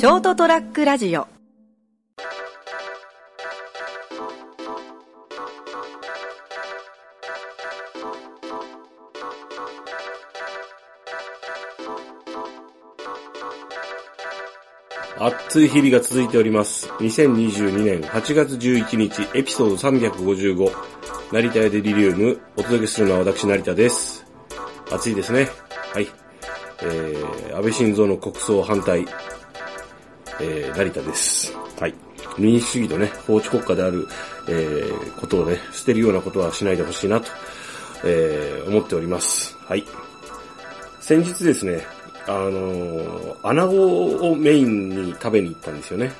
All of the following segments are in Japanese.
ショートトラックラジオ暑い日々が続いております。2022年8月11日、エピソード355、成田屋デリリウム、お届けするのは私、成田です。暑いですね。はい。えー、安倍晋三の国葬反対、えー、成田です。はい。民主主義とね、法治国家である、えー、ことをね、捨てるようなことはしないでほしいなと、えー、思っております。はい。先日ですね、あのー、穴子をメインに食べに行ったんですよね。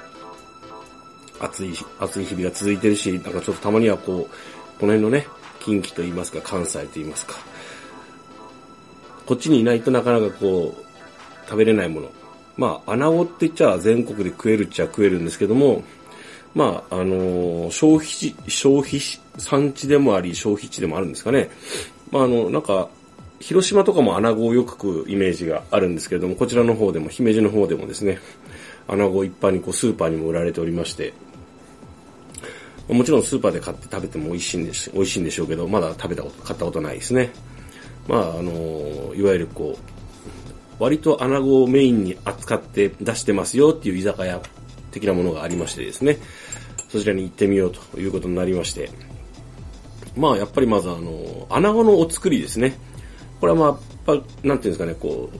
暑い、暑い日々が続いてるし、なんかちょっとたまにはこう、この辺のね、近畿と言いますか、関西と言いますか。こっちにいないとなかなかこう、食べれないもの。まあ、穴子って言っちゃ全国で食えるっちゃ食えるんですけども、まあ、あのー消費地、消費産地でもあり、消費地でもあるんですかね。まあ、あの、なんか、広島とかも穴子をよく食うイメージがあるんですけれども、こちらの方でも、姫路の方でもですね、穴子一般にこうスーパーにも売られておりまして、もちろんスーパーで買って食べても美味しいんでし美味しいんでしょうけど、まだ食べたこと、買ったことないですね。まあ、あの、いわゆるこう、割と穴子をメインに扱って出してますよっていう居酒屋的なものがありましてですね、そちらに行ってみようということになりまして、まあ、やっぱりまずあの、穴子のお作りですね。これはまあ、やっぱなんていうんですかね、こ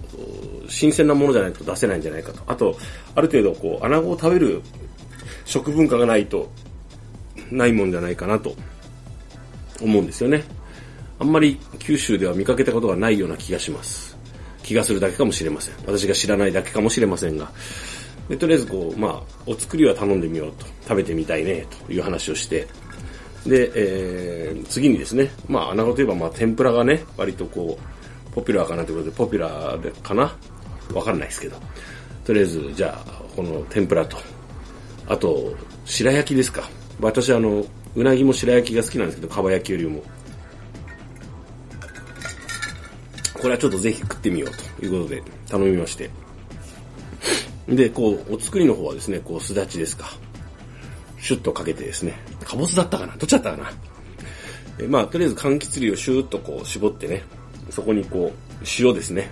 う、新鮮なものじゃないと出せないんじゃないかと。あと、ある程度こう、穴子を食べる食文化がないと、ないもんじゃないかなと思うんですよね。あんまり九州では見かけたことがないような気がします。気がするだけかもしれません。私が知らないだけかもしれませんが。でとりあえずこう、まあ、お作りは頼んでみようと。食べてみたいね、という話をして。で、えー、次にですね、まあ、穴子といえば、まあ、天ぷらがね、割とこう、ポピュラーかなということで、ポピュラーでかな？わかんないですけど。とりあえず、じゃあ、この天ぷらと、あと、白焼きですか。私、あの、うなぎも白焼きが好きなんですけど、かば焼きよりも。これはちょっとぜひ食ってみようということで頼みまして。で、こう、お作りの方はですね、こう、すだちですか。シュッとかけてですね、かぼすだったかな？どっちだったかな？えまあ、とりあえず柑橘類をシューッとこう絞ってね、そこにこう、塩ですね、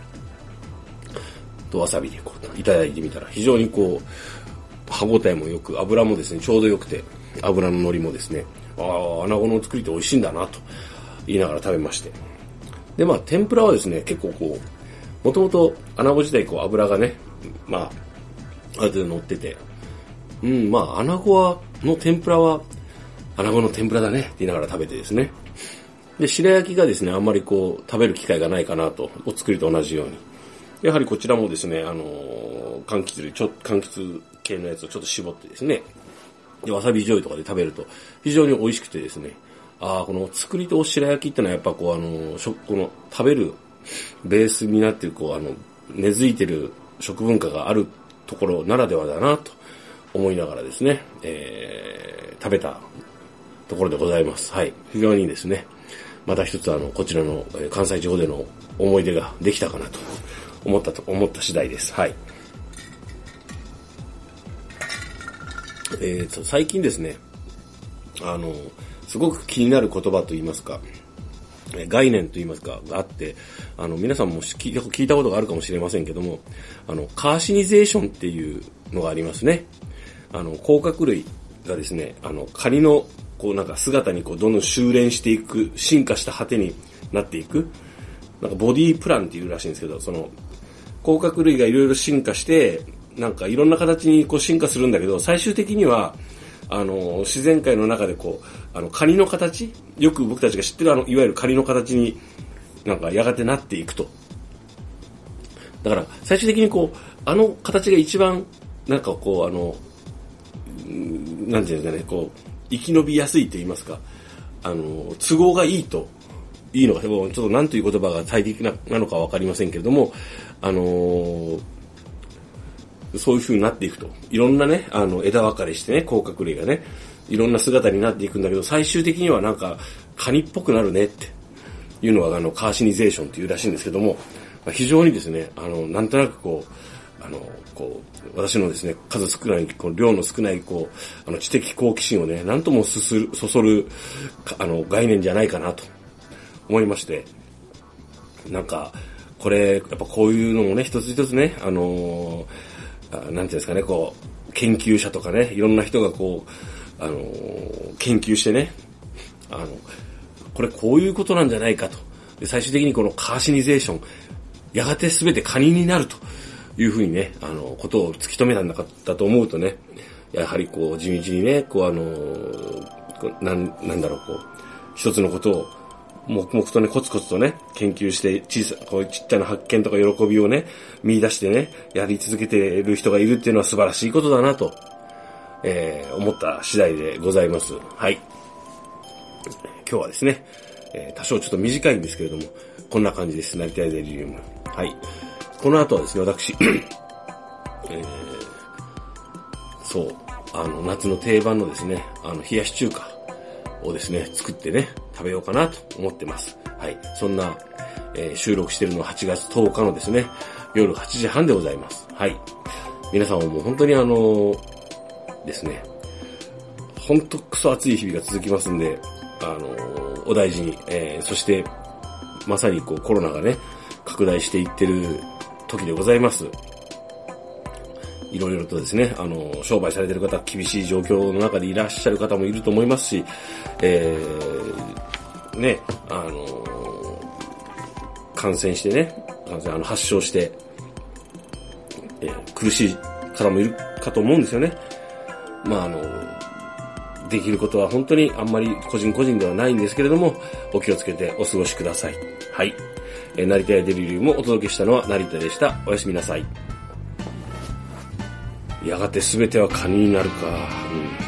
とわさびでこう、いただいてみたら、非常にこう、歯応えも良く、油もですね、ちょうど良くて、油の乗りもですね、ああ、穴子の作りって美味しいんだな、と言いながら食べまして。で、まあ、天ぷらはですね、結構こう、もともと穴子自体こう油がね、まあ、ある程度乗ってて、うん、まあ、穴子は、の天ぷらは、穴子の天ぷらだねって言いながら食べてですね。で、白焼きがですね、あんまりこう、食べる機会がないかなと、お作りと同じように。やはりこちらもですね、あのー柑橘類、ちょっと、柑橘系のやつをちょっと絞ってですね、で、わさび醤油とかで食べると、非常に美味しくてですね、ああ、この作りと白焼きってのはやっぱこう、あの、食、この、食べるベースになってる、こう、あの、根付いてる食文化があるところならではだなと思いながらですね、えー、食べたところでございます。はい。非常にですね、また一つあの、こちらの関西地方での思い出ができたかなと思ったと、思った次第です。はい。えーと、最近ですね、あの、すごく気になる言葉と言いますか、概念と言いますか、があって、あの、皆さんも聞いたことがあるかもしれませんけども、あの、カーシニゼーションっていうのがありますね。あの、甲殻類がですね、あの、カニの、こうなんか姿にこうどんどん修練していく、進化した果てになっていく、なんかボディープランっていうらしいんですけど、その、甲殻類がいろいろ進化して、なんかいろんな形にこう進化するんだけど、最終的には、あの、自然界の中でこう、あの、カニの形？よく僕たちが知ってるあの、いわゆるカニの形になんかやがてなっていくと。だから、最終的にこう、あの形が一番、なんかこう、あの、なんていうんですかね、こう、生き延びやすいと言いますか、あの、都合がいいと、いいのか、ちょっと何という言葉が大敵ななのかわかりませんけれども、あのーそういう風になっていくと。いろんなね、あの、枝分かれしてね、甲殻類がね、いろんな姿になっていくんだけど、最終的にはなんか、カニっぽくなるねっていうのが、あの、カーシニゼーションっていうらしいんですけども、まあ非常にですね、あの、なんとなくこう、あの、こう、私のですね、数少ない、この量の少ない、こう、あの、知的好奇心をね、なんともすする、そそる、あの、概念じゃないかなと思いまして、なんか、これ、やっぱこういうのもね、一つ一つね、あのなんていうんですかね、こう、研究者とかね、いろんな人がこう、あの研究してね、あの、これこういうことなんじゃないかと。で最終的にこのカーシニゼーション、やがて全てカニになるというふうにね、あの、ことを突き止めたんだだと思うとね、やはりこう、地道にね、こうあの、なん、なんだろう、こう、一つのことを、黙々とね、コツコツとね、研究して、小さ、こういうちっちゃな発見とか喜びをね、見出してね、やり続けている人がいるっていうのは素晴らしいことだなと、えー、思った次第でございます。はい。今日はですね、えー、多少ちょっと短いんですけれども、こんな感じです。なりたいデリリウム。はい。この後はですね、私、えー、そう、あの、夏の定番のですね、あの、冷やし中華をですね、作ってね、食べようかなと思ってます。はい。そんな、えー、収録してるのは8月10日のですね、夜8時半でございます。はい。皆さんももう本当にあのー、ですね、ほんとクソ暑い日々が続きますんで、あのー、お大事に、えー、そして、まさにこうコロナがね、拡大していってる時でございます。いろいろとですね、あの、商売されてる方、厳しい状況の中でいらっしゃる方もいると思いますし、えー、ね、あの、感染してね、感染、あの、発症して、えー、苦しい方もいるかと思うんですよね。まあ、あの、できることは本当にあんまり個人個人ではないんですけれども、お気をつけてお過ごしください。はい。えー、成田やデリリウムをお届けしたのは成田でした。おやすみなさい。やがて全てはカニになるか。